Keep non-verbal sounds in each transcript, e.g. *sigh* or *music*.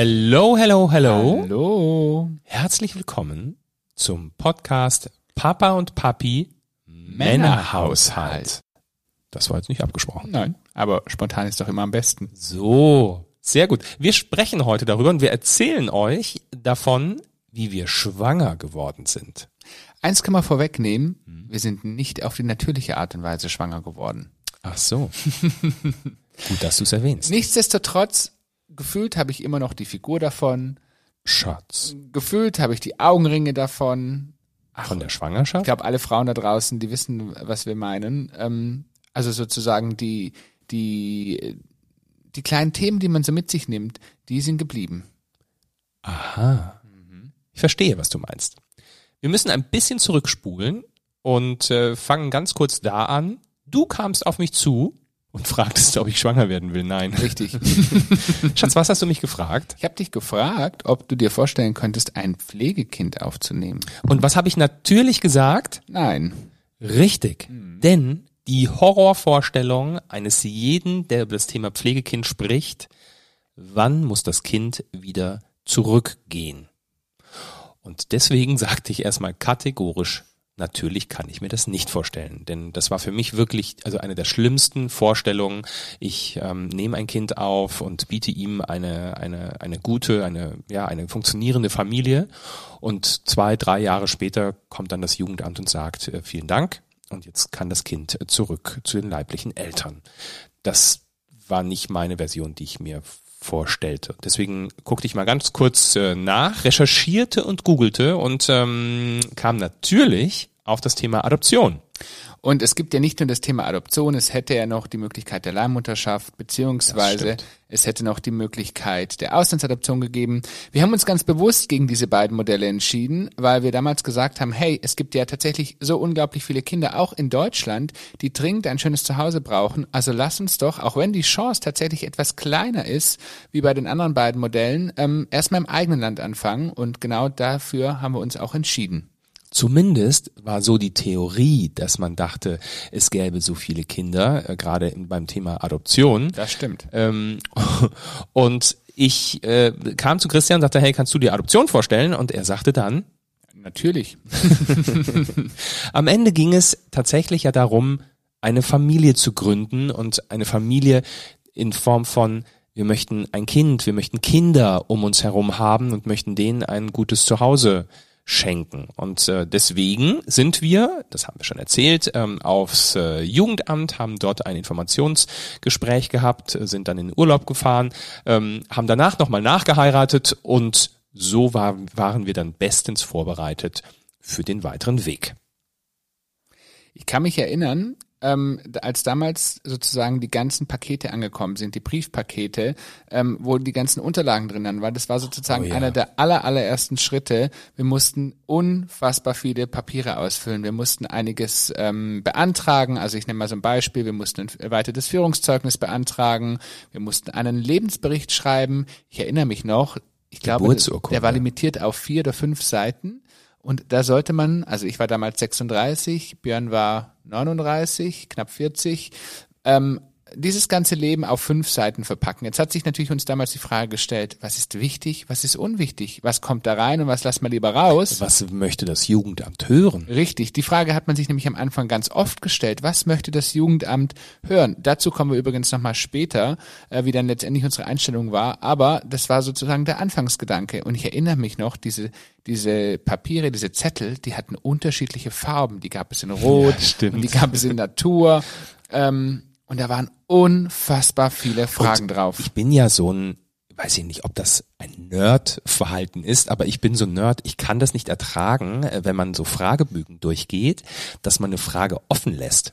Hello, hello, hello. Hallo. Herzlich willkommen zum Podcast Papa und Papi Männerhaushalt. Das war jetzt nicht abgesprochen. Nein, aber spontan ist doch immer am besten. So, sehr gut. Wir sprechen heute darüber und wir erzählen euch davon, wie wir schwanger geworden sind. Eins kann man vorwegnehmen, wir sind nicht auf die natürliche Art und Weise schwanger geworden. Ach so. *laughs* gut, dass du es erwähnst. Nichtsdestotrotz, gefühlt habe ich immer noch die Figur davon, Schatz. gefühlt habe ich die Augenringe davon. Von der Ich Schwangerschaft? glaube, alle Frauen da draußen, die wissen, was wir meinen. Ähm, also sozusagen die, die, die kleinen Themen, die man so mit sich nimmt, die sind geblieben. Aha. Ich verstehe, was du meinst. Wir müssen ein bisschen zurückspulen und äh, fangen ganz kurz da an. Du kamst auf mich zu und fragtest, ob ich schwanger werden will. Nein. Richtig. *laughs* Schatz, was hast du mich gefragt? Ich habe dich gefragt, ob du dir vorstellen könntest, ein Pflegekind aufzunehmen. Und was habe ich natürlich gesagt? Nein. Richtig. Denn die Horrorvorstellung eines jeden, der über das Thema Pflegekind spricht, wann muss das Kind wieder zurückgehen? Und deswegen sagte ich erstmal kategorisch, natürlich kann ich mir das nicht vorstellen. Denn das war für mich wirklich also eine der schlimmsten Vorstellungen. Ich ähm, nehme ein Kind auf und biete ihm eine, eine, eine gute, eine, ja, eine funktionierende Familie. Und zwei, drei Jahre später kommt dann das Jugendamt und sagt, äh, vielen Dank. Und jetzt kann das Kind äh, zurück zu den leiblichen Eltern. Das war nicht meine Version, die ich mir vorstellte. Deswegen guckte ich mal ganz kurz äh, nach, recherchierte und googelte und ähm, kam natürlich auf das Thema Adoption. Und es gibt ja nicht nur das Thema Adoption, es hätte ja noch die Möglichkeit der Leihmutterschaft, beziehungsweise es hätte noch die Möglichkeit der Auslandsadoption gegeben. Wir haben uns ganz bewusst gegen diese beiden Modelle entschieden, weil wir damals gesagt haben, hey, es gibt ja tatsächlich so unglaublich viele Kinder, auch in Deutschland, die dringend ein schönes Zuhause brauchen. Also lass uns doch, auch wenn die Chance tatsächlich etwas kleiner ist, wie bei den anderen beiden Modellen, ähm, erstmal im eigenen Land anfangen. Und genau dafür haben wir uns auch entschieden. Zumindest war so die Theorie, dass man dachte, es gäbe so viele Kinder, äh, gerade im- beim Thema Adoption. Das stimmt. Ähm, *laughs* und ich äh, kam zu Christian und sagte, hey, kannst du dir Adoption vorstellen? Und er sagte dann, Natürlich. *laughs* Am Ende ging es tatsächlich ja darum, eine Familie zu gründen und eine Familie in Form von wir möchten ein Kind, wir möchten Kinder um uns herum haben und möchten denen ein gutes Zuhause schenken. Und äh, deswegen sind wir, das haben wir schon erzählt, ähm, aufs äh, Jugendamt, haben dort ein Informationsgespräch gehabt, äh, sind dann in den Urlaub gefahren, ähm, haben danach nochmal nachgeheiratet und so war, waren wir dann bestens vorbereitet für den weiteren Weg. Ich kann mich erinnern, ähm, als damals sozusagen die ganzen Pakete angekommen sind, die Briefpakete, ähm, wo die ganzen Unterlagen drin waren, das war sozusagen Oh ja. einer der aller, allerersten Schritte. Wir mussten unfassbar viele Papiere ausfüllen. Wir mussten einiges ähm, beantragen. Also ich nehme mal so ein Beispiel. Wir mussten ein erweitertes Führungszeugnis beantragen. Wir mussten einen Lebensbericht schreiben. Ich erinnere mich noch, ich glaube, der war limitiert auf vier oder fünf Seiten. Und da sollte man, also ich war damals 36, Björn war 39, knapp 40, ähm, dieses ganze Leben auf fünf Seiten verpacken. Jetzt hat sich natürlich uns damals die Frage gestellt, was ist wichtig, was ist unwichtig, was kommt da rein und was lassen wir lieber raus? Was möchte das Jugendamt hören? Richtig, die Frage hat man sich nämlich am Anfang ganz oft gestellt. Was möchte das Jugendamt hören? Dazu kommen wir übrigens nochmal später, äh, wie dann letztendlich unsere Einstellung war. Aber das war sozusagen der Anfangsgedanke. Und ich erinnere mich noch, diese, diese Papiere, diese Zettel, die hatten unterschiedliche Farben. Die gab es in Rot Ja, stimmt. und die gab es in Natur. *laughs* Ähm, und da waren unfassbar viele Fragen Und drauf. Ich bin ja so ein, weiß ich nicht, ob das ein Nerd-Verhalten ist, aber ich bin so ein Nerd, ich kann das nicht ertragen, äh, wenn man so Fragebögen durchgeht, dass man eine Frage offen lässt.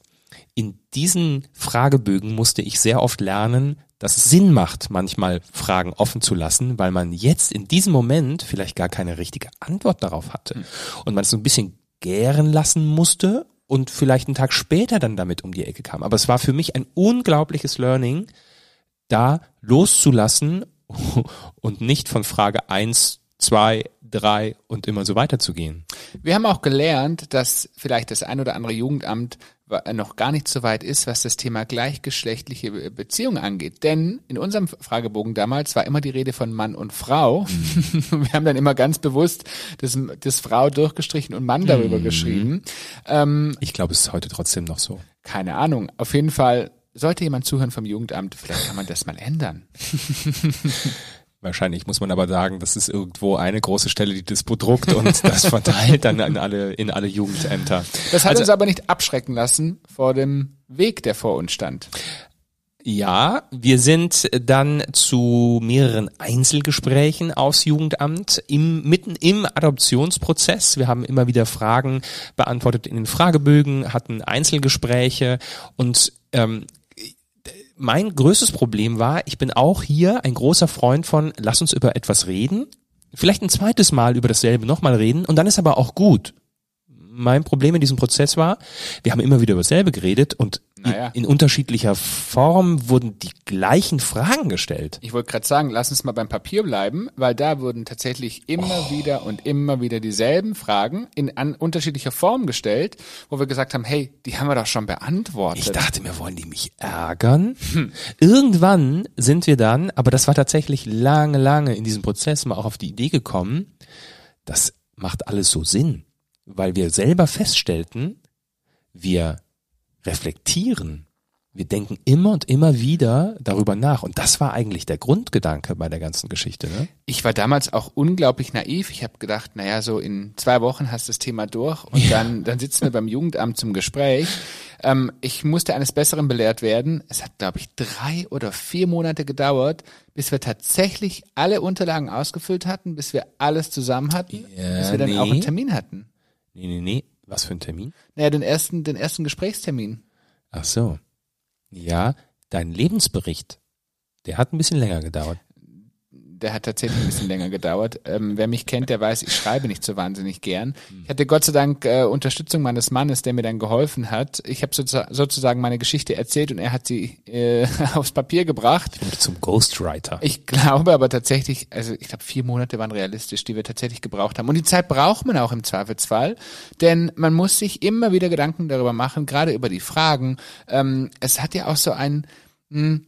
In diesen Fragebögen musste ich sehr oft lernen, dass es Sinn macht, manchmal Fragen offen zu lassen, weil man jetzt in diesem Moment vielleicht gar keine richtige Antwort darauf hatte. Und man es so ein bisschen gären lassen musste und vielleicht einen Tag später dann damit um die Ecke kam. Aber es war für mich ein unglaubliches Learning, da loszulassen *laughs* und nicht von Frage eins, zwei, drei und immer so weiterzugehen. Wir haben auch gelernt, dass vielleicht das ein oder andere Jugendamt noch gar nicht so weit ist, was das Thema gleichgeschlechtliche Beziehung angeht. Denn in unserem Fragebogen damals war immer die Rede von Mann und Frau. Mhm. *laughs* Wir haben dann immer ganz bewusst das, das Frau durchgestrichen und Mann darüber mhm. geschrieben. Ähm, ich glaube, es ist heute trotzdem noch so. Keine Ahnung. Auf jeden Fall sollte jemand zuhören vom Jugendamt, vielleicht kann man das mal ändern. *laughs* Wahrscheinlich muss man aber sagen, das ist irgendwo eine große Stelle, die das bedruckt und *laughs* das verteilt dann in alle, in alle Jugendämter. Das hat also, uns aber nicht abschrecken lassen vor dem Weg, der vor uns stand. Ja, wir sind dann zu mehreren Einzelgesprächen aufs Jugendamt im, mitten im Adoptionsprozess. Wir haben immer wieder Fragen beantwortet in den Fragebögen, hatten Einzelgespräche und ähm, mein größtes Problem war, ich bin auch hier ein großer Freund von, lass uns über etwas reden, vielleicht ein zweites Mal über dasselbe nochmal reden und dann ist aber auch gut. Mein Problem in diesem Prozess war, wir haben immer wieder über dasselbe geredet und naja. in, unterschiedlicher Form wurden die gleichen Fragen gestellt. Ich wollte gerade sagen, lass uns mal beim Papier bleiben, weil da wurden tatsächlich immer oh. wieder und immer wieder dieselben Fragen in an unterschiedlicher Form gestellt, wo wir gesagt haben, hey, die haben wir doch schon beantwortet. Ich dachte mir, wollen die mich ärgern? Hm. Irgendwann sind wir dann, aber das war tatsächlich lange, lange in diesem Prozess mal auch auf die Idee gekommen, das macht alles so Sinn, weil wir selber feststellten, wir reflektieren. Wir denken immer und immer wieder darüber nach. Und das war eigentlich der Grundgedanke bei der ganzen Geschichte. Ne? Ich war damals auch unglaublich naiv. Ich habe gedacht, naja, so in zwei Wochen hast du das Thema durch und ja. dann, dann sitzen wir beim Jugendamt zum Gespräch. Ähm, ich musste eines Besseren belehrt werden. Es hat, glaube ich, drei oder vier Monate gedauert, bis wir tatsächlich alle Unterlagen ausgefüllt hatten, bis wir alles zusammen hatten, ja, bis wir dann nee. auch einen Termin hatten. Nee, nee, nee. Was für ein Termin? Naja, den ersten, den ersten Gesprächstermin. Ach so. Ja, dein Lebensbericht, der hat ein bisschen länger gedauert der hat tatsächlich ein bisschen länger gedauert. Ähm, wer mich kennt, der weiß, ich schreibe nicht so wahnsinnig gern. Ich hatte Gott sei Dank äh, Unterstützung meines Mannes, der mir dann geholfen hat. Ich habe sozusagen meine Geschichte erzählt und er hat sie äh, *laughs* aufs Papier gebracht. Ich bin zum Ghostwriter. Ich glaube aber tatsächlich, also ich glaube vier Monate waren realistisch, die wir tatsächlich gebraucht haben. Und die Zeit braucht man auch im Zweifelsfall, denn man muss sich immer wieder Gedanken darüber machen, gerade über die Fragen. Ähm, es hat ja auch so ein mh, hm,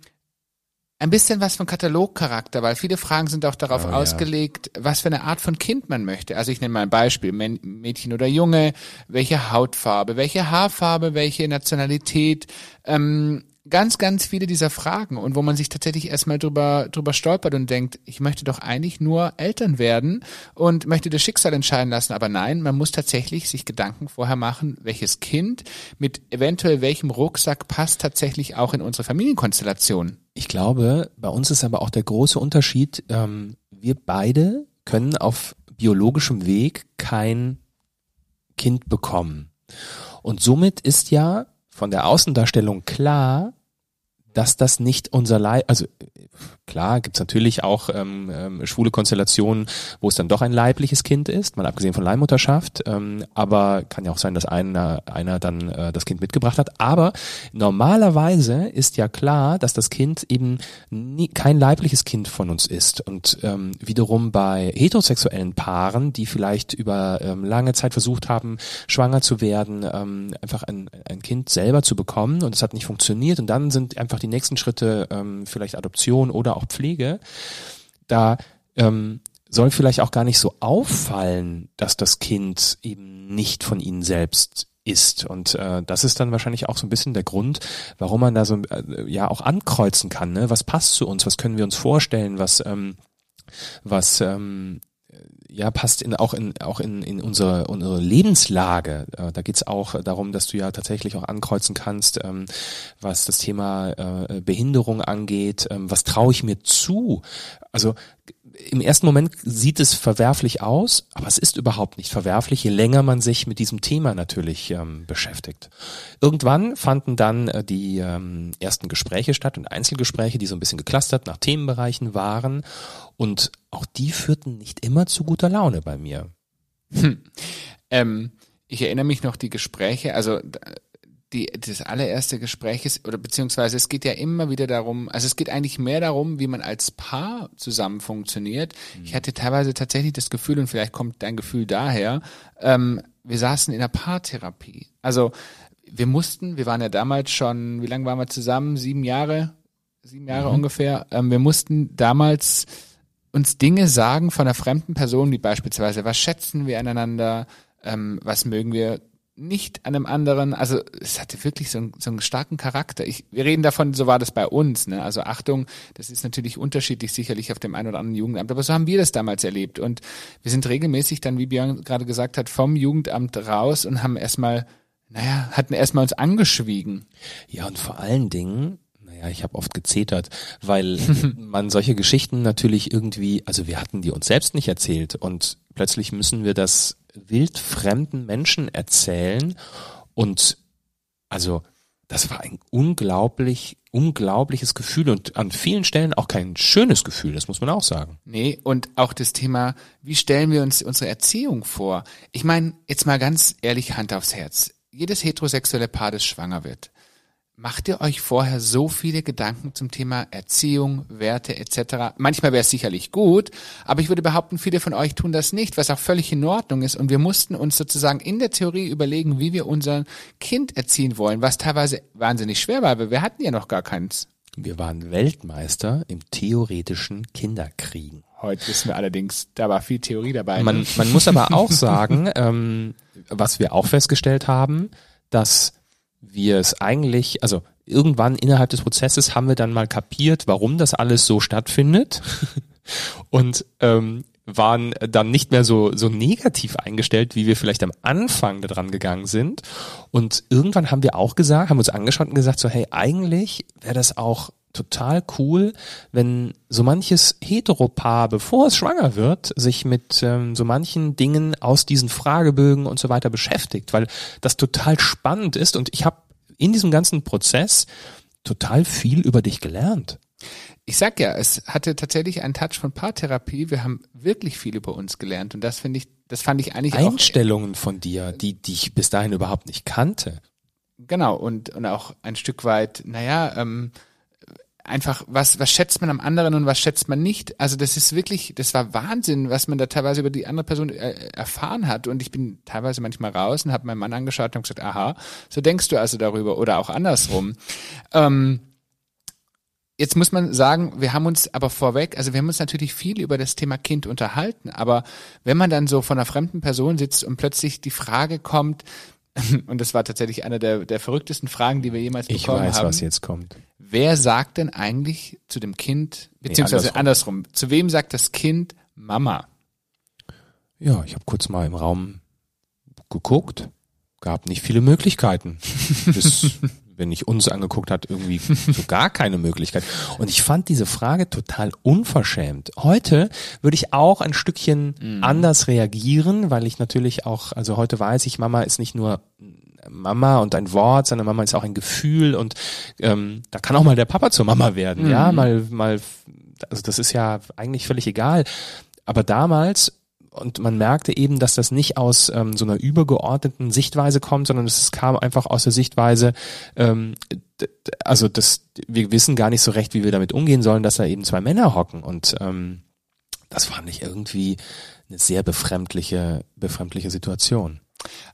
ein bisschen was von Katalogcharakter, weil viele Fragen sind auch darauf oh, ausgelegt, ja. was für eine Art von Kind man möchte. Also ich nenne mal ein Beispiel, Mädchen oder Junge, welche Hautfarbe, welche Haarfarbe, welche Nationalität, ähm, ganz, ganz viele dieser Fragen und wo man sich tatsächlich erstmal drüber, drüber stolpert und denkt, ich möchte doch eigentlich nur Eltern werden und möchte das Schicksal entscheiden lassen. Aber nein, man muss tatsächlich sich Gedanken vorher machen, welches Kind mit eventuell welchem Rucksack passt tatsächlich auch in unsere Familienkonstellation. Ich glaube, bei uns ist aber auch der große Unterschied, ähm, wir beide können auf biologischem Weg kein Kind bekommen. Und somit ist ja von der Außendarstellung klar, dass das nicht unser Leib, also klar gibt's natürlich auch ähm, ähm, schwule Konstellationen, wo es dann doch ein leibliches Kind ist, mal abgesehen von Leihmutterschaft, ähm, aber kann ja auch sein, dass einer, einer dann äh, das Kind mitgebracht hat. Aber normalerweise ist ja klar, dass das Kind eben nie, kein leibliches Kind von uns ist. Und ähm, wiederum bei heterosexuellen Paaren, die vielleicht über ähm, lange Zeit versucht haben, schwanger zu werden, ähm, einfach ein, ein Kind selber zu bekommen und es hat nicht funktioniert und dann sind einfach die die nächsten Schritte, ähm, vielleicht Adoption oder auch Pflege, da ähm, soll vielleicht auch gar nicht so auffallen, dass das Kind eben nicht von ihnen selbst ist. Und äh, das ist dann wahrscheinlich auch so ein bisschen der Grund, warum man da so äh, ja auch ankreuzen kann. Ne? Was passt zu uns? Was können wir uns vorstellen? Was ähm, was ähm, ja passt in, auch in auch in, in unsere, unsere Lebenslage. Äh, da geht's auch darum, dass du ja tatsächlich auch ankreuzen kannst, ähm, was das Thema äh, Behinderung angeht. Ähm, was traue ich mir zu? Also im ersten Moment sieht es verwerflich aus, aber es ist überhaupt nicht verwerflich, je länger man sich mit diesem Thema natürlich ähm, beschäftigt. Irgendwann fanden dann äh, die ähm, ersten Gespräche statt und Einzelgespräche, die so ein bisschen geklustert nach Themenbereichen waren und auch die führten nicht immer zu guter Laune bei mir. Hm. Ähm, ich erinnere mich noch die Gespräche, also die, das allererste Gespräch ist, oder beziehungsweise es geht ja immer wieder darum, also es geht eigentlich mehr darum, wie man als Paar zusammen funktioniert. Mhm. Ich hatte teilweise tatsächlich das Gefühl, und vielleicht kommt dein Gefühl daher, ähm, wir saßen in der Paartherapie. Also wir mussten, wir waren ja damals schon, wie lange waren wir zusammen? Sieben Jahre, sieben Jahre mhm. ungefähr. Ähm, wir mussten damals uns Dinge sagen von einer fremden Person, wie beispielsweise, was schätzen wir aneinander, ähm, was mögen wir nicht an einem anderen, also es hatte wirklich so einen, so einen starken Charakter. Ich, wir reden davon, so war das bei uns. Ne? Also Achtung, das ist natürlich unterschiedlich sicherlich auf dem einen oder anderen Jugendamt, aber so haben wir das damals erlebt. Und wir sind regelmäßig dann, wie Björn gerade gesagt hat, vom Jugendamt raus und haben erstmal, naja, hatten erstmal uns angeschwiegen. Ja, und vor allen Dingen, naja, ich habe oft gezetert, weil *laughs* man solche Geschichten natürlich irgendwie, also wir hatten die uns selbst nicht erzählt und plötzlich müssen wir das wildfremden Menschen erzählen und also das war ein unglaublich, unglaubliches Gefühl und an vielen Stellen auch kein schönes Gefühl, das muss man auch sagen. Nee, und auch das Thema, wie stellen wir uns unsere Erziehung vor? Ich meine, jetzt mal ganz ehrlich Hand aufs Herz. Jedes heterosexuelle Paar, das schwanger wird, Macht ihr euch vorher so viele Gedanken zum Thema Erziehung, Werte etc.? Manchmal wäre es sicherlich gut, aber ich würde behaupten, viele von euch tun das nicht, was auch völlig in Ordnung ist. Und wir mussten uns sozusagen in der Theorie überlegen, wie wir unser Kind erziehen wollen, was teilweise wahnsinnig schwer war, weil wir hatten ja noch gar keins. Wir waren Weltmeister im theoretischen Kinderkriegen. Heute wissen wir allerdings, da war viel Theorie dabei. Man, man muss aber auch *laughs* sagen, ähm, was wir auch festgestellt haben, dass wir es eigentlich, also irgendwann innerhalb des Prozesses haben wir dann mal kapiert, warum das alles so stattfindet *laughs* und ähm, waren dann nicht mehr so so negativ eingestellt, wie wir vielleicht am Anfang daran gegangen sind. Und irgendwann haben wir auch gesagt, haben uns angeschaut und gesagt so, hey, eigentlich wäre das auch total cool, wenn so manches Heteropaar, bevor es schwanger wird, sich mit ähm, so manchen Dingen aus diesen Fragebögen und so weiter beschäftigt, weil das total spannend ist und ich habe in diesem ganzen Prozess total viel über dich gelernt. Ich sag ja, es hatte tatsächlich einen Touch von Paartherapie. Wir haben wirklich viel über uns gelernt und das finde ich, das fand ich eigentlich Einstellungen auch, von dir, die, die ich bis dahin überhaupt nicht kannte. Genau und und auch ein Stück weit, naja, ähm, einfach, was, was schätzt man am anderen und was schätzt man nicht. Also das ist wirklich, das war Wahnsinn, was man da teilweise über die andere Person äh, erfahren hat. Und ich bin teilweise manchmal raus und habe meinen Mann angeschaut und gesagt, aha, so denkst du also darüber oder auch andersrum. Ähm, Jetzt muss man sagen, wir haben uns aber vorweg, also wir haben uns natürlich viel über das Thema Kind unterhalten, aber wenn man dann so von einer fremden Person sitzt und plötzlich die Frage kommt, *laughs* und das war tatsächlich eine der, der verrücktesten Fragen, die wir jemals bekommen haben. Ich weiß, was jetzt kommt. Wer sagt denn eigentlich zu dem Kind, beziehungsweise nee, andersrum. andersrum, zu wem sagt das Kind Mama? Ja, ich habe kurz mal im Raum geguckt, gab nicht viele Möglichkeiten. *laughs* Bis, wenn ich uns angeguckt hat, irgendwie so gar keine Möglichkeit. Und ich fand diese Frage total unverschämt. Heute würde ich auch ein Stückchen mhm. anders reagieren, weil ich natürlich auch, also heute weiß ich, Mama ist nicht nur Mama und ein Wort, sondern Mama ist auch ein Gefühl und ähm, da kann auch mal der Papa zur Mama werden, mhm. ja, mal, mal, also das ist ja eigentlich völlig egal. Aber damals und man merkte eben, dass das nicht aus ähm, so einer übergeordneten Sichtweise kommt, sondern es kam einfach aus der Sichtweise, ähm, also das, wir wissen gar nicht so recht, wie wir damit umgehen sollen, dass da eben zwei Männer hocken und ähm, das fand ich irgendwie eine sehr befremdliche, befremdliche Situation.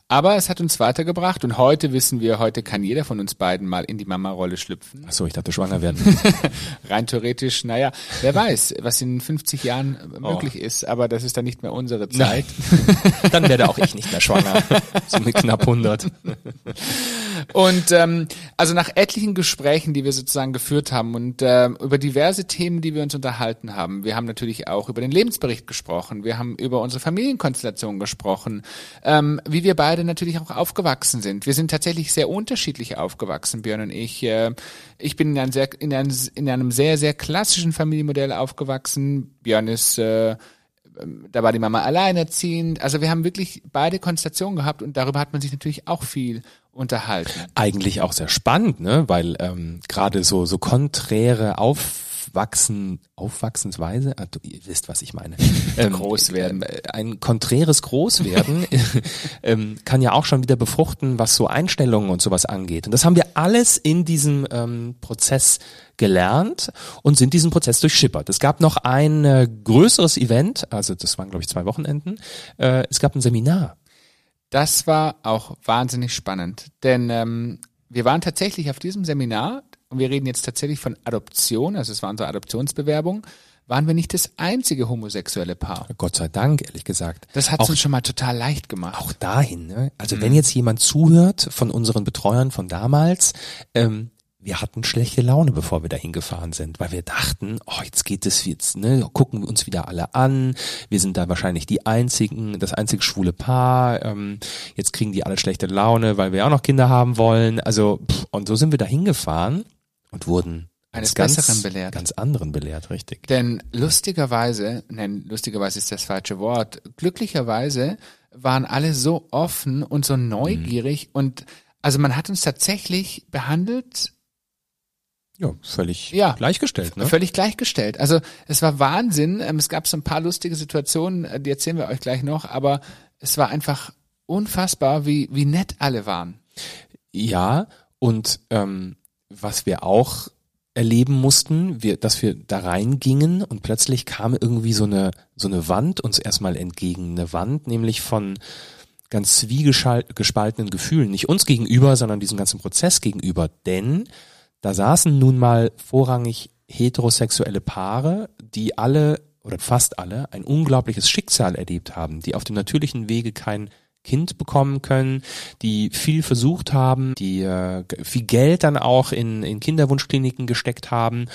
Aber es hat uns weitergebracht und heute wissen wir, heute kann jeder von uns beiden mal in die Mama-Rolle schlüpfen. Ach so, ich dachte schwanger werden. *laughs* Rein theoretisch, naja, wer weiß, was in 50 Jahren möglich oh. ist, aber das ist dann nicht mehr unsere Zeit. dann werde auch ich nicht mehr schwanger. *laughs* So mit knapp 100. *laughs* Und ähm, also nach etlichen Gesprächen, die wir sozusagen geführt haben und äh, über diverse Themen, die wir uns unterhalten haben, wir haben natürlich auch über den Lebensbericht gesprochen, wir haben über unsere Familienkonstellation gesprochen, ähm, wie wir beide natürlich auch aufgewachsen sind. Wir sind tatsächlich sehr unterschiedlich aufgewachsen, Björn und ich. Äh, ich bin in einem, sehr, in, einem, in einem sehr, sehr klassischen Familienmodell aufgewachsen. Björn ist äh, da war die Mama alleinerziehend. Also wir haben wirklich beide Konstellationen gehabt und darüber hat man sich natürlich auch viel unterhalten. Eigentlich auch sehr spannend, ne? Weil ähm, gerade so so konträre Aufwachsen, Aufwachsensweise, ah, du, ihr wisst, was ich meine. *laughs* Ähm, Großwerden. Äh, ein konträres Großwerden *laughs* ähm, kann ja auch schon wieder befruchten, was so Einstellungen und sowas angeht. Und das haben wir alles in diesem ähm, Prozess gelernt und sind diesen Prozess durchschippert. Es gab noch ein äh, größeres Event, also das waren glaube ich zwei Wochenenden. Äh, es gab ein Seminar Das war auch wahnsinnig spannend, denn ähm, wir waren tatsächlich auf diesem Seminar und wir reden jetzt tatsächlich von Adoption, also es war unsere Adoptionsbewerbung, waren wir nicht das einzige homosexuelle Paar. Gott sei Dank, ehrlich gesagt. Das hat uns schon mal total leicht gemacht. Auch dahin, ne? Also wenn jetzt jemand zuhört von unseren Betreuern von damals, ähm, wir hatten schlechte Laune, bevor wir dahin gefahren sind, weil wir dachten, oh, jetzt geht es jetzt, ne, gucken wir uns wieder alle an, wir sind da wahrscheinlich die einzigen, das einzige schwule Paar, ähm, jetzt kriegen die alle schlechte Laune, weil wir auch noch Kinder haben wollen, also pff, und so sind wir da hingefahren und wurden Eines ganz, Besseren belehrt. ganz anderen belehrt, richtig. Denn lustigerweise, nein, lustigerweise ist das falsche Wort, glücklicherweise waren alle so offen und so neugierig und also man hat uns tatsächlich behandelt Ja, völlig Ja. gleichgestellt, ne? Völlig gleichgestellt. Also es war Wahnsinn. Ähm, Es gab so ein paar lustige Situationen, äh, die erzählen wir euch gleich noch, aber es war einfach unfassbar, wie, wie nett alle waren. Ja, und ähm, was wir auch erleben mussten, wir, dass wir da reingingen und plötzlich kam irgendwie so eine so eine Wand uns erstmal entgegen, eine Wand, nämlich von ganz zwiegespaltenen Gefühlen, nicht uns gegenüber, sondern diesem ganzen Prozess gegenüber, denn da saßen nun mal vorrangig heterosexuelle Paare, die alle oder fast alle ein unglaubliches Schicksal erlebt haben, die auf dem natürlichen Wege kein Kind bekommen können, die viel versucht haben, die äh, viel Geld dann auch in, in Kinderwunschkliniken gesteckt haben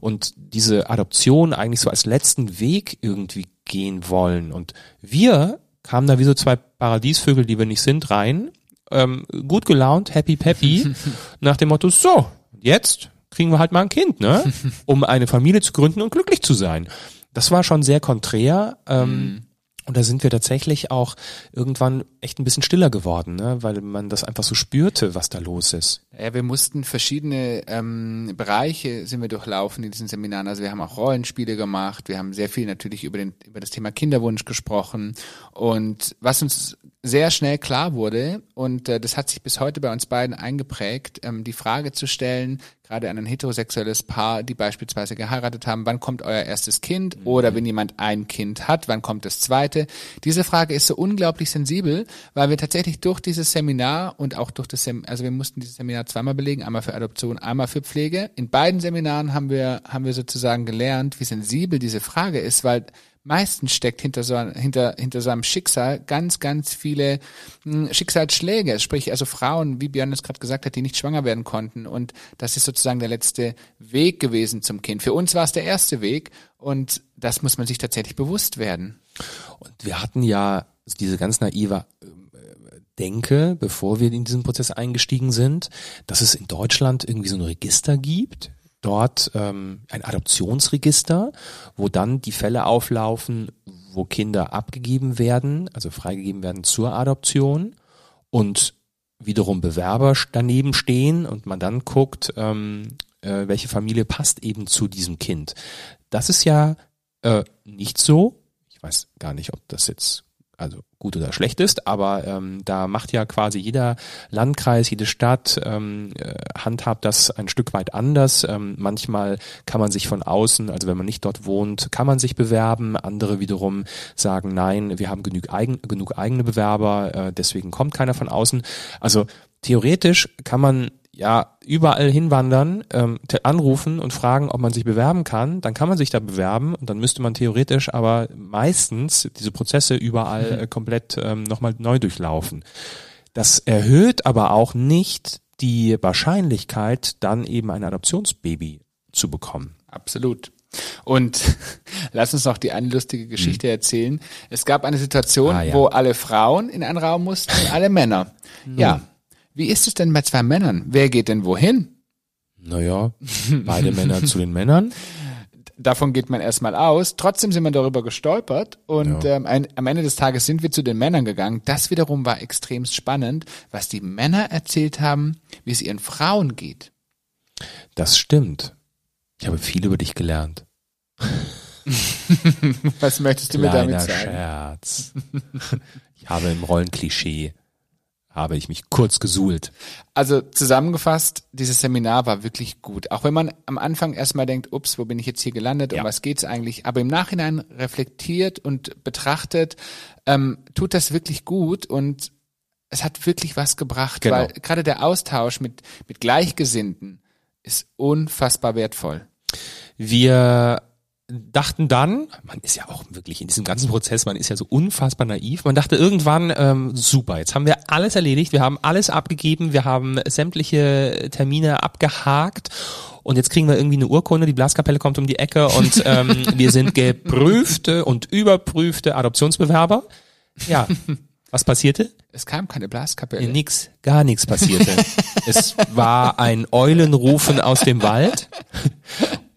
und diese Adoption eigentlich so als letzten Weg irgendwie gehen wollen. Und wir kamen da wie so zwei Paradiesvögel, die wir nicht sind, rein, ähm, gut gelaunt, happy peppy, *laughs* nach dem Motto, so, jetzt kriegen wir halt mal ein Kind, ne? *laughs* Um eine Familie zu gründen und glücklich zu sein. Das war schon sehr konträr. Ähm, Und da sind wir tatsächlich auch irgendwann echt ein bisschen stiller geworden, ne? weil man das einfach so spürte, was da los ist. Ja, wir mussten verschiedene ähm, Bereiche sind wir durchlaufen in diesen Seminaren. Also wir haben auch Rollenspiele gemacht, wir haben sehr viel natürlich über, den, über das Thema Kinderwunsch gesprochen. Und was uns sehr schnell klar wurde, und äh, das hat sich bis heute bei uns beiden eingeprägt, ähm, die Frage zu stellen, gerade an ein heterosexuelles Paar, die beispielsweise geheiratet haben, wann kommt euer erstes Kind? Oder wenn jemand ein Kind hat, wann kommt das zweite? Diese Frage ist so unglaublich sensibel, weil wir tatsächlich durch dieses Seminar und auch durch das, Sem also wir mussten dieses Seminar zweimal belegen, einmal für Adoption, einmal für Pflege. In beiden Seminaren haben wir, haben wir sozusagen gelernt, wie sensibel diese Frage ist, weil meistens steckt hinter so, hinter, hinter so einem Schicksal ganz, ganz viele mh, Schicksalsschläge. Sprich, also Frauen, wie Björn es gerade gesagt hat, die nicht schwanger werden konnten. Und das ist sozusagen der letzte Weg gewesen zum Kind. Für uns war es der erste Weg und das muss man sich tatsächlich bewusst werden. Und wir hatten ja diese ganz naive äh, Denke, bevor wir in diesen Prozess eingestiegen sind, dass es in Deutschland irgendwie so ein Register gibt, dort ähm, ein Adoptionsregister, wo dann die Fälle auflaufen, wo Kinder abgegeben werden, also freigegeben werden zur Adoption und wiederum Bewerber daneben stehen und man dann guckt, ähm, äh, welche Familie passt eben zu diesem Kind. Das ist ja äh, nicht so. Ich weiß gar nicht, ob das jetzt also gut oder schlecht ist, aber ähm, da macht ja quasi jeder Landkreis, jede Stadt ähm, äh, handhabt das ein Stück weit anders. Ähm, manchmal kann man sich von außen, also wenn man nicht dort wohnt, kann man sich bewerben. Andere wiederum sagen, nein, wir haben genug, eigen, genug eigene Bewerber, äh, deswegen kommt keiner von außen. Also theoretisch kann man ja überall hinwandern, ähm, anrufen und fragen, ob man sich bewerben kann. Dann kann man sich da bewerben und dann müsste man theoretisch aber meistens diese Prozesse überall äh, komplett ähm, nochmal neu durchlaufen. Das erhöht aber auch nicht die Wahrscheinlichkeit, dann eben ein Adoptionsbaby zu bekommen. Absolut. Und *laughs* lass uns noch die eine lustige Geschichte erzählen. Es gab eine Situation. Ah, ja. wo alle Frauen in einen Raum mussten und *laughs* alle Männer. Ja. Wie ist es denn bei zwei Männern? Wer geht denn wohin? Naja, beide Männer zu den Männern. Davon geht man erstmal aus. Trotzdem sind wir darüber gestolpert und Ja. ähm, ein, am Ende des Tages sind wir zu den Männern gegangen. Das wiederum war extrem spannend, was die Männer erzählt haben, wie es ihren Frauen geht. Das stimmt. Ich habe viel über dich gelernt. *laughs* Was möchtest du mir damit Kleiner sagen? Scherz. Ich habe im Rollenklischee, habe ich mich kurz gesuhlt. Also zusammengefasst, dieses Seminar war wirklich gut. Auch wenn man am Anfang erstmal denkt, ups, wo bin ich jetzt hier gelandet, um Ja. was geht's eigentlich? Aber im Nachhinein reflektiert und betrachtet, ähm, tut das wirklich gut und es hat wirklich was gebracht, Genau. weil gerade der Austausch mit, mit Gleichgesinnten ist unfassbar wertvoll. Wir dachten dann, man ist ja auch wirklich in diesem ganzen Prozess, man ist ja so unfassbar naiv, man dachte irgendwann, ähm, super, jetzt haben wir alles erledigt, wir haben alles abgegeben, wir haben sämtliche Termine abgehakt und jetzt kriegen wir irgendwie eine Urkunde, die Blaskapelle kommt um die Ecke und *laughs* ähm, wir sind geprüfte und überprüfte Adoptionsbewerber. Ja, *laughs* was passierte? Es kam keine Blaskapelle. Nix, gar nichts passierte. *laughs* es war ein Eulenrufen aus dem Wald.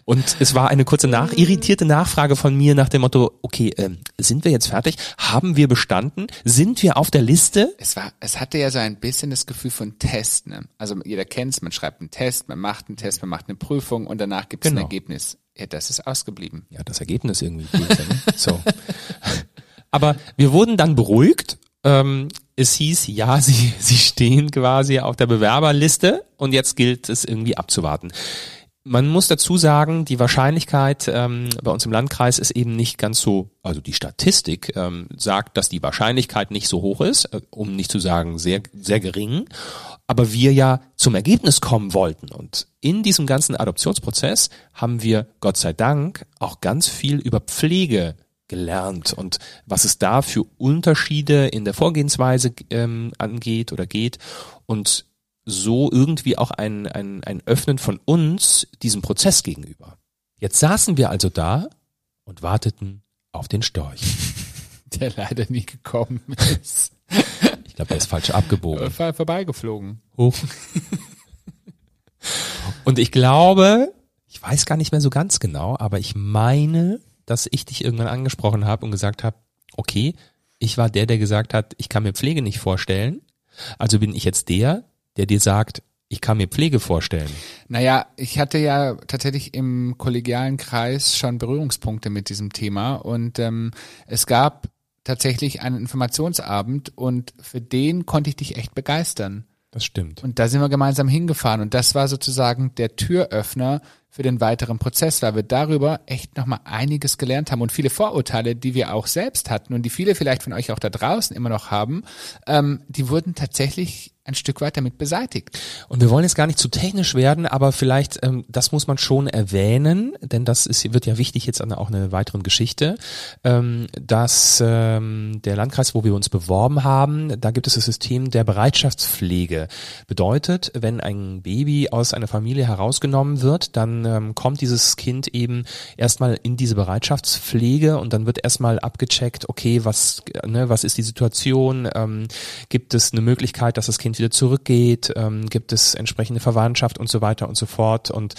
Und es war eine kurze nach irritierte Nachfrage von mir nach dem Motto, okay, ähm, sind wir jetzt fertig? Haben wir bestanden? Sind wir auf der Liste? Es war, es hatte ja so ein bisschen das Gefühl von Test. Ne? Also jeder kennt's, man schreibt einen Test, man macht einen Test, man macht eine Prüfung und danach gibt's ein Genau. Ergebnis. Ja, das ist ausgeblieben. Ja, das Ergebnis irgendwie cool. ne? So. *laughs* Aber wir wurden dann beruhigt. Ähm, es hieß, ja, sie, sie stehen quasi auf der Bewerberliste und jetzt gilt es irgendwie abzuwarten. Man muss dazu sagen, die Wahrscheinlichkeit ähm, bei uns im Landkreis ist eben nicht ganz so, also die Statistik ähm, sagt, dass die Wahrscheinlichkeit nicht so hoch ist, äh, um nicht zu sagen sehr, sehr gering, aber wir ja zum Ergebnis kommen wollten. Und in diesem ganzen Adoptionsprozess haben wir, Gott sei Dank, auch ganz viel über Pflege gelernt. Und was es da für Unterschiede in der Vorgehensweise ähm, angeht oder geht. Und so irgendwie auch ein, ein, ein Öffnen von uns diesem Prozess gegenüber. Jetzt saßen wir also da und warteten auf den Storch. *laughs* Der leider nie gekommen ist. Ich glaube, er ist falsch abgebogen. Vor- Vorbeigeflogen. Hoch. Und ich glaube, ich weiß gar nicht mehr so ganz genau, aber ich meine, dass ich dich irgendwann angesprochen habe und gesagt habe, okay, ich war der, der gesagt hat, ich kann mir Pflege nicht vorstellen. Also bin ich jetzt der, der dir sagt, ich kann mir Pflege vorstellen. Naja, ich hatte ja tatsächlich im kollegialen Kreis schon Berührungspunkte mit diesem Thema und ähm, es gab tatsächlich einen Informationsabend und für den konnte ich dich echt begeistern. Das stimmt. Und da sind wir gemeinsam hingefahren und das war sozusagen der Türöffner für den weiteren Prozess, weil wir darüber echt nochmal einiges gelernt haben und viele Vorurteile, die wir auch selbst hatten und die viele vielleicht von euch auch da draußen immer noch haben, ähm, die wurden tatsächlich ein Stück weit damit beseitigt. Und wir wollen jetzt gar nicht zu technisch werden, aber vielleicht, ähm, das muss man schon erwähnen, denn das ist, wird ja wichtig jetzt an auch einer weiteren Geschichte, ähm, dass ähm, der Landkreis, wo wir uns beworben haben, da gibt es das System der Bereitschaftspflege. Bedeutet, wenn ein Baby aus einer Familie herausgenommen wird, dann ähm, kommt dieses Kind eben erstmal in diese Bereitschaftspflege und dann wird erstmal abgecheckt, okay, was, ne, was ist die Situation, ähm, gibt es eine Möglichkeit, dass das Kind wieder zurückgeht, ähm, gibt es entsprechende Verwandtschaft und so weiter und so fort und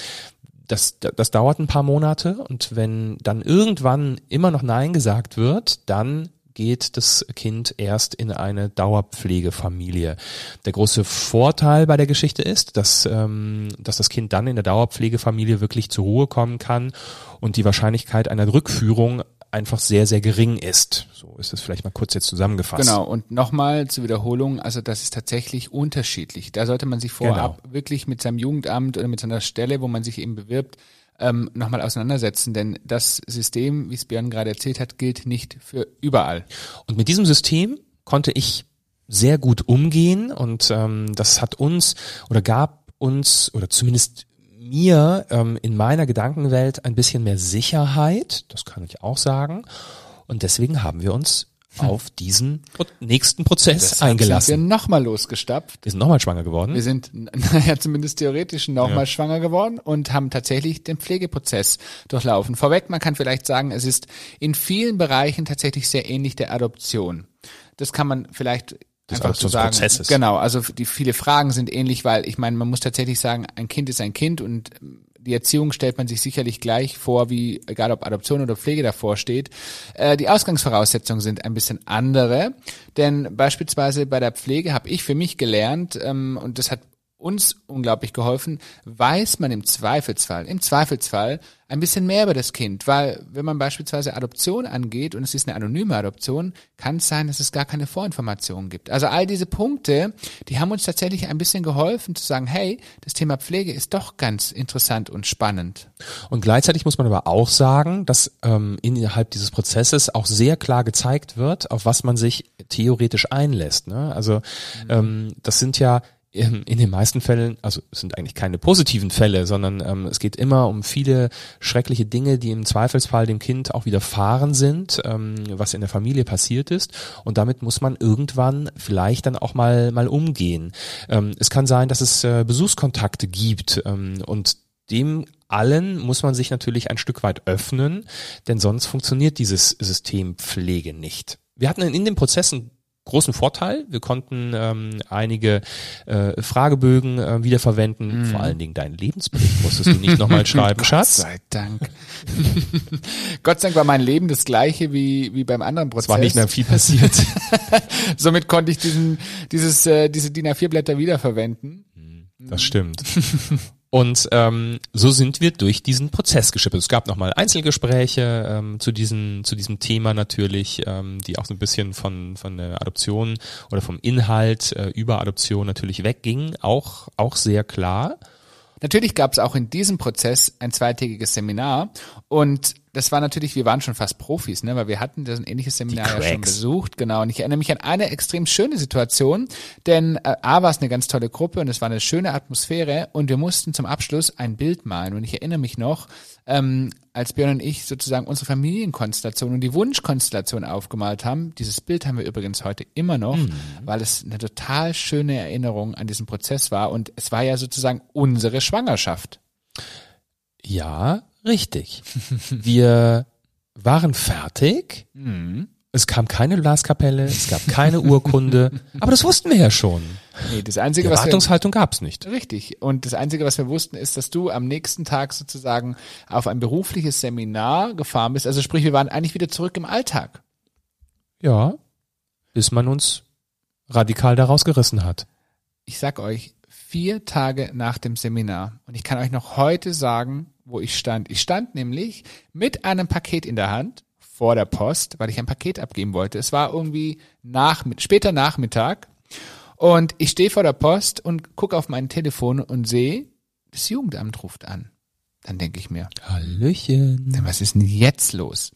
das, das dauert ein paar Monate und wenn dann irgendwann immer noch Nein gesagt wird, dann geht das Kind erst in eine Dauerpflegefamilie. Der große Vorteil bei der Geschichte ist, dass, ähm, dass das Kind dann in der Dauerpflegefamilie wirklich zur Ruhe kommen kann und die Wahrscheinlichkeit einer Rückführung einfach sehr, sehr gering ist. So ist es vielleicht mal kurz jetzt zusammengefasst. Genau, und nochmal zur Wiederholung, also das ist tatsächlich unterschiedlich. Da sollte man sich vorab wirklich mit seinem Jugendamt oder mit seiner Stelle, wo man sich eben bewirbt, ähm, nochmal auseinandersetzen, denn das System, wie es Björn gerade erzählt hat, gilt nicht für überall. Und mit diesem System konnte ich sehr gut umgehen und ähm, das hat uns oder gab uns oder zumindest mir ähm, in meiner Gedankenwelt ein bisschen mehr Sicherheit, das kann ich auch sagen. Und deswegen haben wir uns auf diesen nächsten Prozess Sind eingelassen. wir nochmal losgestapft. Wir sind nochmal schwanger geworden. Wir sind, *laughs* naja, zumindest theoretisch nochmal schwanger geworden und haben tatsächlich den Pflegeprozess durchlaufen. Vorweg, man kann vielleicht sagen, es ist in vielen Bereichen tatsächlich sehr ähnlich der Adoption. Das kann man vielleicht Des einfach so sagen. Adoptionsprozesses. Genau, also die viele Fragen sind ähnlich, weil ich meine, man muss tatsächlich sagen, ein Kind ist ein Kind und die Erziehung stellt man sich sicherlich gleich vor, wie egal ob Adoption oder Pflege davor steht. Äh, die Ausgangsvoraussetzungen sind ein bisschen andere, denn beispielsweise bei der Pflege habe ich für mich gelernt ähm, und das hat uns unglaublich geholfen, weiß man im Zweifelsfall, im Zweifelsfall ein bisschen mehr über das Kind, weil wenn man beispielsweise Adoption angeht und es ist eine anonyme Adoption, kann es sein, dass es gar keine Vorinformationen gibt. Also all diese Punkte, die haben uns tatsächlich ein bisschen geholfen zu sagen, hey, das Thema Pflege ist doch ganz interessant und spannend. Und gleichzeitig muss man aber auch sagen, dass ähm, innerhalb dieses Prozesses auch sehr klar gezeigt wird, auf was man sich theoretisch einlässt. Ne? Also mhm. ähm, das sind ja in, in den meisten Fällen, also es sind eigentlich keine positiven Fälle, sondern ähm, es geht immer um viele schreckliche Dinge, die im Zweifelsfall dem Kind auch widerfahren sind, ähm, was in der Familie passiert ist. Und damit muss man irgendwann vielleicht dann auch mal mal umgehen. Ähm, es kann sein, dass es äh, Besuchskontakte gibt ähm, und dem allen muss man sich natürlich ein Stück weit öffnen, denn sonst funktioniert dieses System Pflege nicht. Wir hatten in den Prozessen großen Vorteil. Wir konnten ähm, einige äh, Fragebögen äh, wiederverwenden. Mm. Vor allen Dingen deinen Lebensbericht musstest du nicht nochmal *laughs* schreiben, Schatz. Gott sei Dank. *laughs* Gott sei Dank war mein Leben das gleiche wie, wie beim anderen Prozess. Es war nicht mehr viel passiert. *laughs* Somit konnte ich diesen, dieses, äh, diese DIN A4 Blätter wiederverwenden. Das stimmt. Und ähm, so sind wir durch diesen Prozess geschippert. Es gab nochmal Einzelgespräche ähm, zu, diesen, zu diesem Thema natürlich, ähm, die auch so ein bisschen von, von der Adoption oder vom Inhalt äh, über Adoption natürlich weggingen, auch, auch sehr klar. Natürlich gab es auch in diesem Prozess ein zweitägiges Seminar und das war natürlich, wir waren schon fast Profis, ne, weil wir hatten das ein ähnliches Seminar ja schon besucht, genau. Und ich erinnere mich an eine extrem schöne Situation, denn äh, A war es eine ganz tolle Gruppe und es war eine schöne Atmosphäre und wir mussten zum Abschluss ein Bild malen. Und ich erinnere mich noch, ähm, als Björn und ich sozusagen unsere Familienkonstellation und die Wunschkonstellation aufgemalt haben. Dieses Bild haben wir übrigens heute immer noch, mhm. weil es eine total schöne Erinnerung an diesen Prozess war und es war ja sozusagen unsere Schwangerschaft. Ja, Richtig. Wir waren fertig. Mhm. Es kam keine Blaskapelle, es gab keine Urkunde, *laughs* aber das wussten wir ja schon. Nee, das Einzige, Die Erwartungshaltung wir, gab's nicht. Richtig. Und das Einzige, was wir wussten, ist, dass du am nächsten Tag sozusagen auf ein berufliches Seminar gefahren bist. Also sprich, wir waren eigentlich wieder zurück im Alltag. Ja, bis man uns radikal daraus gerissen hat. Ich sag euch, vier Tage nach dem Seminar, und ich kann euch noch heute sagen, wo ich stand. Ich stand nämlich mit einem Paket in der Hand vor der Post, weil ich ein Paket abgeben wollte. Es war irgendwie nach, später Nachmittag und ich stehe vor der Post und gucke auf mein Telefon und sehe, das Jugendamt ruft an. Dann denke ich mir, Hallöchen. Was ist denn jetzt los?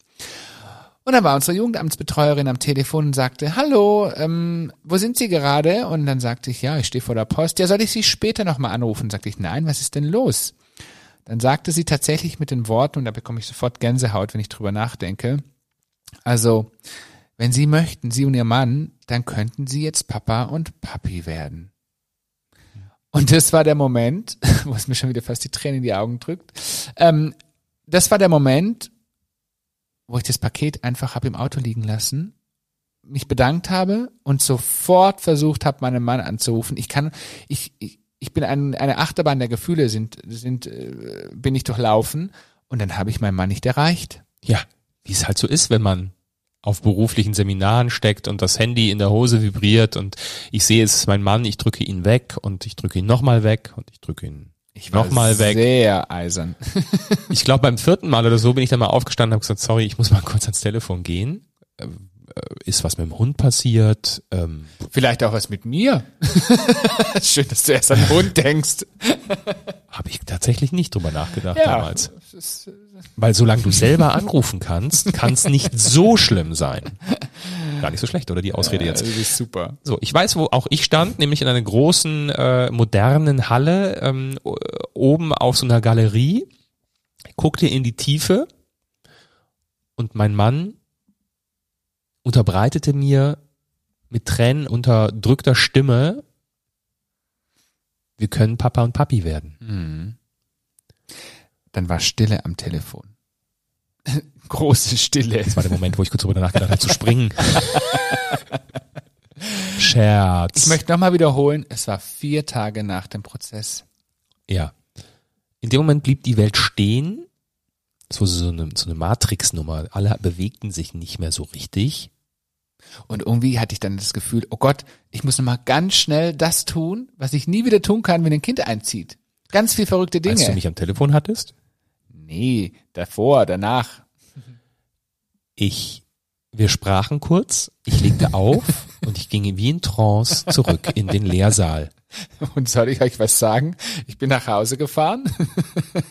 Und dann war unsere Jugendamtsbetreuerin am Telefon und sagte, hallo, ähm, wo sind Sie gerade? Und dann sagte ich, ja, ich stehe vor der Post. Ja, soll ich Sie später nochmal anrufen? Sagte ich, nein, was ist denn los? Dann sagte sie tatsächlich mit den Worten, und da bekomme ich sofort Gänsehaut, wenn ich drüber nachdenke. Also, wenn Sie möchten, Sie und Ihr Mann, dann könnten Sie jetzt Papa und Papi werden. Und das war der Moment, *laughs* wo es mir schon wieder fast die Tränen in die Augen drückt. Ähm, das war der Moment, wo ich das Paket einfach hab im Auto liegen lassen, mich bedankt habe und sofort versucht habe, meinen Mann anzurufen. Ich kann, ich, ich, ich bin ein, eine Achterbahn der Gefühle sind, sind, äh, bin ich durchlaufen und dann habe ich meinen Mann nicht erreicht. Ja, wie es halt so ist, wenn man auf beruflichen Seminaren steckt und das Handy in der Hose vibriert und ich sehe, es ist mein Mann, ich drücke ihn weg und ich drücke ihn nochmal weg und ich drücke ihn ich nochmal weg. Sehr eisern. *laughs* ich glaube, beim vierten Mal oder so bin ich dann mal aufgestanden und habe gesagt, sorry, ich muss mal kurz ans Telefon gehen. Äh, ist was mit dem Hund passiert? Ähm, Vielleicht auch was mit mir. *laughs* Schön, dass du erst an den Hund denkst. Habe ich tatsächlich nicht drüber nachgedacht ja, damals. Ist, äh, Weil solange du selber anrufen kannst, kann es nicht so schlimm sein. Gar nicht so schlecht, oder die Ausrede ja, jetzt? Das ist super. So, ich weiß, wo auch ich stand, nämlich in einer großen, äh, modernen Halle, ähm, oben auf so einer Galerie, guckte in die Tiefe und mein Mann unterbreitete mir mit Tränen unterdrückter Stimme, wir können Papa und Papi werden. Mhm. Dann war Stille am Telefon. *laughs* Große Stille. Das war der Moment, wo ich kurz darüber nachgedacht habe, zu springen. *laughs* Scherz. Ich möchte nochmal wiederholen, es war vier Tage nach dem Prozess. Ja. In dem Moment blieb die Welt stehen. Es so eine, so eine Matrix-Nummer. Alle bewegten sich nicht mehr so richtig. Und irgendwie hatte ich dann das Gefühl, oh Gott, ich muss nochmal ganz schnell das tun, was ich nie wieder tun kann, wenn ein Kind einzieht. Ganz viel verrückte Dinge. Als du mich am Telefon hattest? Nee, davor, danach. Ich, wir sprachen kurz, ich legte auf *laughs* und ich ging wie in Trance zurück in den Lehrsaal. Und soll ich euch was sagen? Ich bin nach Hause gefahren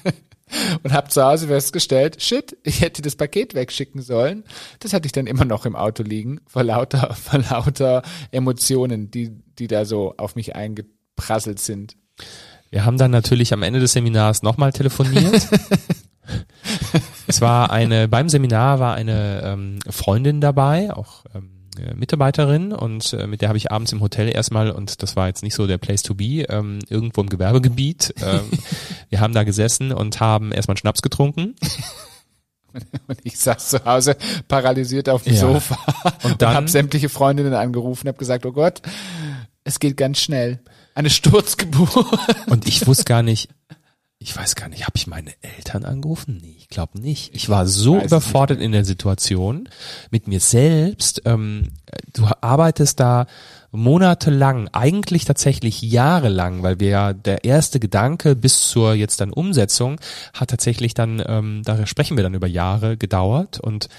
*laughs* und habe zu Hause festgestellt, shit, ich hätte das Paket wegschicken sollen. Das hatte ich dann immer noch im Auto liegen, vor lauter, *laughs* vor lauter Emotionen, die, die da so auf mich eingeprasselt sind. Wir haben dann natürlich am Ende des Seminars nochmal telefoniert. *laughs* es war eine, beim Seminar war eine ähm, Freundin dabei, auch ähm, Mitarbeiterin und äh, mit der habe ich abends im Hotel erstmal und das war jetzt nicht so der Place to be, ähm, irgendwo im Gewerbegebiet. Ähm, *laughs* wir haben da gesessen und haben erstmal Schnaps getrunken. *laughs* Und ich saß zu Hause paralysiert auf dem Ja. Sofa Und und, dann- habe sämtliche Freundinnen angerufen, habe gesagt, oh Gott, es geht ganz schnell. Eine Sturzgeburt. Und ich wusste gar nicht, ich weiß gar nicht, habe ich meine Eltern angerufen? Nee, ich glaube nicht. Ich war so weiß überfordert in der Situation mit mir selbst. Ähm, du arbeitest da monatelang, eigentlich tatsächlich jahrelang, weil wir ja der erste Gedanke bis zur jetzt dann Umsetzung hat tatsächlich dann, ähm, da sprechen wir dann über Jahre gedauert und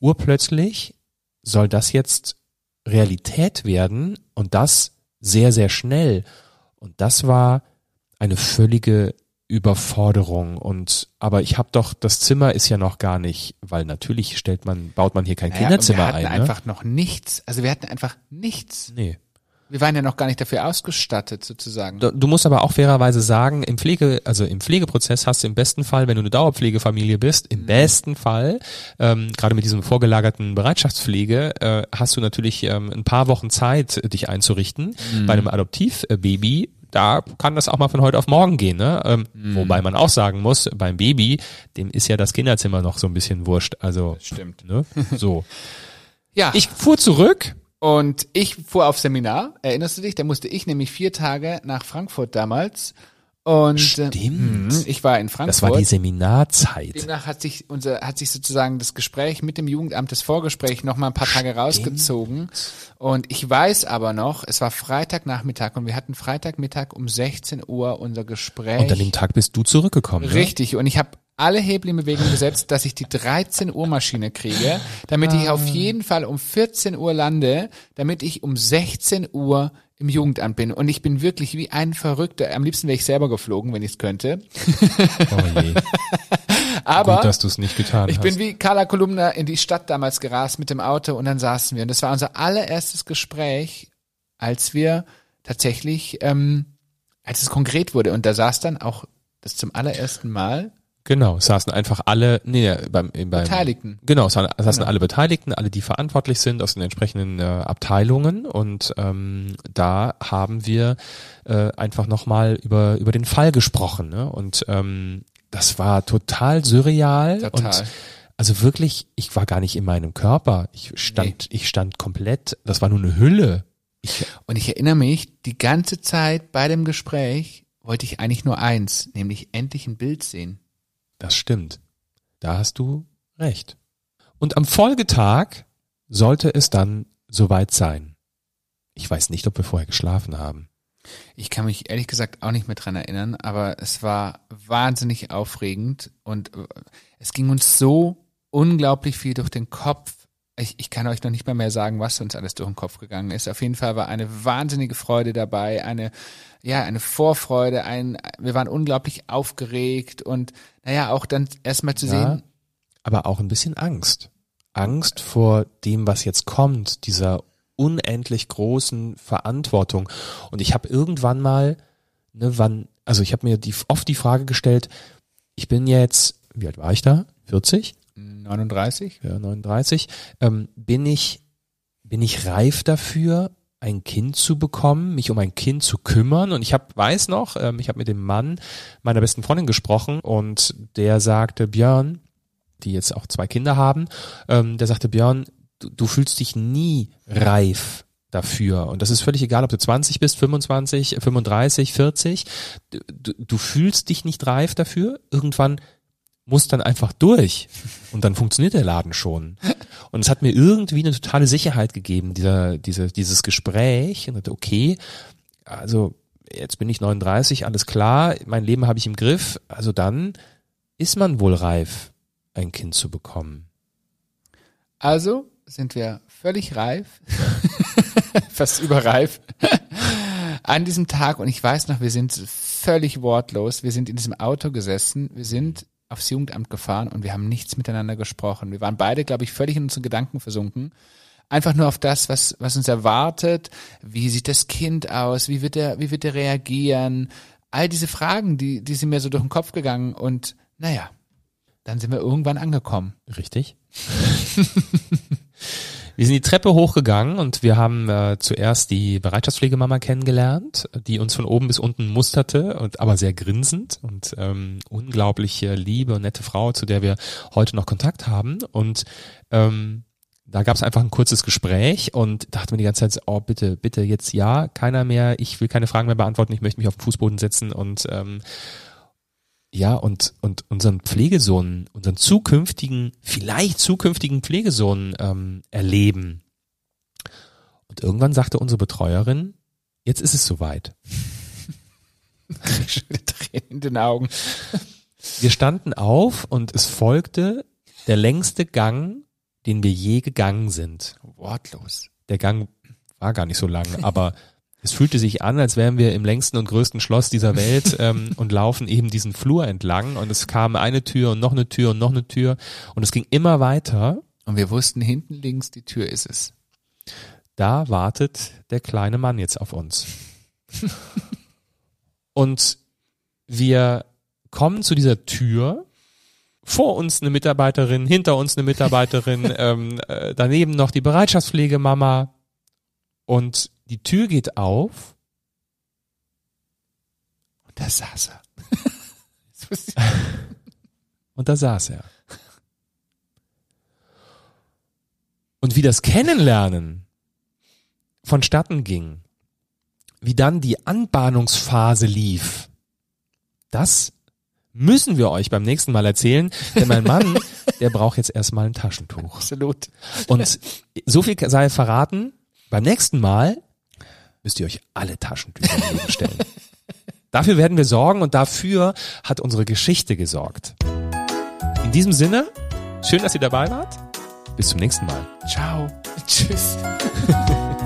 urplötzlich soll das jetzt Realität werden und das sehr, sehr schnell. Und das war eine völlige Überforderung und aber ich habe doch das Zimmer ist ja noch gar nicht, weil natürlich stellt man baut man hier kein Naja, Kinderzimmer wir hatten ein, ne? einfach noch nichts. Also wir hatten einfach nichts. Nee. Wir waren ja noch gar nicht dafür ausgestattet, sozusagen. Du, du musst aber auch fairerweise sagen, im Pflege, also im Pflegeprozess hast du im besten Fall, wenn du eine Dauerpflegefamilie bist, im besten Fall, ähm, gerade mit diesem vorgelagerten Bereitschaftspflege, äh, hast du natürlich ähm, ein paar Wochen Zeit, dich einzurichten. Bei einem Adoptivbaby, da kann das auch mal von heute auf morgen gehen, ne? Ähm, Wobei man auch sagen muss, beim Baby, dem ist ja das Kinderzimmer noch so ein bisschen wurscht. Also, Stimmt. ne? So. *laughs* Ja. Ich fuhr zurück. Und ich fuhr auf Seminar, erinnerst du dich? Da musste ich nämlich vier Tage nach Frankfurt damals. Und Stimmt. Mhm, ich war in Frankfurt. Das war die Seminarzeit. Demnach hat sich unser, hat sich sozusagen das Gespräch mit dem Jugendamt, das Vorgespräch noch mal ein paar Tage rausgezogen. Und ich weiß aber noch, es war Freitagnachmittag und wir hatten Freitagmittag um 16 Uhr unser Gespräch. Und an dem Tag bist du zurückgekommen. Ne? Richtig. Und ich habe alle Hebel in Bewegung gesetzt, dass ich die 13 Uhr Maschine kriege, damit ich auf jeden Fall um 14 Uhr lande, damit ich um 16 Uhr im Jugendamt bin. Und ich bin wirklich wie ein Verrückter. Am liebsten wäre ich selber geflogen, wenn ich es könnte. Oh je. *laughs* Aber Gut, dass du es nicht getan ich hast. bin wie Carla Kolumna in die Stadt damals gerast mit dem Auto und dann saßen wir. Und das war unser allererstes Gespräch, als wir tatsächlich, ähm, als es konkret wurde. Und da saß dann auch das zum allerersten Mal Genau, es saßen einfach alle, nee, beim, beim Beteiligten. Genau, es saßen, saßen alle Beteiligten, alle, die verantwortlich sind aus den entsprechenden äh, Abteilungen und ähm, da haben wir äh, einfach nochmal über über den Fall gesprochen ne? und ähm, das war total surreal Total. und also wirklich, ich war gar nicht in meinem Körper, ich stand, ich stand komplett, das war nur eine Hülle. Ich, Und ich erinnere mich, die ganze Zeit bei dem Gespräch wollte ich eigentlich nur eins, nämlich endlich ein Bild sehen. Das stimmt. Da hast du recht. Und am Folgetag sollte es dann soweit sein. Ich weiß nicht, ob wir vorher geschlafen haben. Ich kann mich ehrlich gesagt auch nicht mehr dran erinnern, aber es war wahnsinnig aufregend und äh, es ging uns so unglaublich viel durch den Kopf. Ich, ich kann euch noch nicht mal mehr sagen, was uns alles durch den Kopf gegangen ist. Auf jeden Fall war eine wahnsinnige Freude dabei, eine, ja, eine Vorfreude, ein, wir waren unglaublich aufgeregt und, naja, auch dann erstmal zu Ja. sehen, Aber auch ein bisschen Angst. Angst vor dem, was jetzt kommt, dieser unendlich großen Verantwortung. Und ich habe irgendwann mal, ne, wann, also ich habe mir die, oft die Frage gestellt, ich bin jetzt, wie alt war ich da? 40? 39? ja, 39, ähm, bin ich, bin ich reif dafür, ein Kind zu bekommen, mich um ein Kind zu kümmern. Und ich hab, weiß noch, ähm, ich habe mit dem Mann meiner besten Freundin gesprochen und der sagte, Björn, die jetzt auch zwei Kinder haben, ähm, der sagte, Björn, du, du fühlst dich nie reif dafür. Und das ist völlig egal, ob du 20 bist, 25, 35, 40. Du, du, du fühlst dich nicht reif dafür. Irgendwann muss dann einfach durch und dann funktioniert der Laden schon. Und es hat mir irgendwie eine totale Sicherheit gegeben, dieser, dieser, dieses Gespräch. Und dachte, okay, also jetzt bin ich 39, alles klar, mein Leben habe ich im Griff. Also dann ist man wohl reif, ein Kind zu bekommen. Also sind wir völlig reif, *laughs* fast überreif *laughs* an diesem Tag. Und ich weiß noch, wir sind völlig wortlos. Wir sind in diesem Auto gesessen. Wir sind aufs Jugendamt gefahren und wir haben nichts miteinander gesprochen. Wir waren beide, glaube ich, völlig in unseren Gedanken versunken. Einfach nur auf das, was, was uns erwartet. Wie sieht das Kind aus? Wie wird er, wie wird er reagieren? All diese Fragen, die, die sind mir so durch den Kopf gegangen und naja, dann sind wir irgendwann angekommen. Richtig. *laughs* wir sind die Treppe hochgegangen und wir haben äh, zuerst die Bereitschaftspflegemama kennengelernt, die uns von oben bis unten musterte und aber sehr grinsend und ähm, unglaubliche liebe und nette Frau, zu der wir heute noch Kontakt haben. Und ähm, da gab es einfach ein kurzes Gespräch und dachte mir die ganze Zeit, oh bitte, bitte jetzt ja, keiner mehr, ich will keine Fragen mehr beantworten, ich möchte mich auf den Fußboden setzen und ähm, ja, und, und unseren Pflegesohn, unseren zukünftigen, vielleicht zukünftigen Pflegesohn ähm, erleben. Und irgendwann sagte unsere Betreuerin, jetzt ist es soweit. *laughs* Tränen in den Augen. Wir standen auf und es folgte der längste Gang, den wir je gegangen sind. Wortlos. Der Gang war gar nicht so lang, aber es fühlte sich an, als wären wir im längsten und größten Schloss dieser Welt *laughs* ähm, und laufen eben diesen Flur entlang und es kam eine Tür und noch eine Tür und noch eine Tür und es ging immer weiter. Und wir wussten, hinten links die Tür ist es. Da wartet der kleine Mann jetzt auf uns. und wir kommen zu dieser Tür vor uns eine Mitarbeiterin, hinter uns eine Mitarbeiterin, *laughs* ähm, äh, daneben noch die Bereitschaftspflegemama und die Tür geht auf und da saß er. *laughs* und da saß er. Und wie das Kennenlernen vonstatten ging, wie dann die Anbahnungsphase lief, das müssen wir euch beim nächsten Mal erzählen, denn mein Mann, *laughs* der braucht jetzt erstmal ein Taschentuch. Absolut. Und so viel sei verraten, beim nächsten Mal müsst ihr euch alle Taschentücher stellen. *laughs* Dafür werden wir sorgen und dafür hat unsere Geschichte gesorgt. In diesem Sinne, schön, dass ihr dabei wart. Bis zum nächsten Mal. Ciao. Tschüss. *laughs*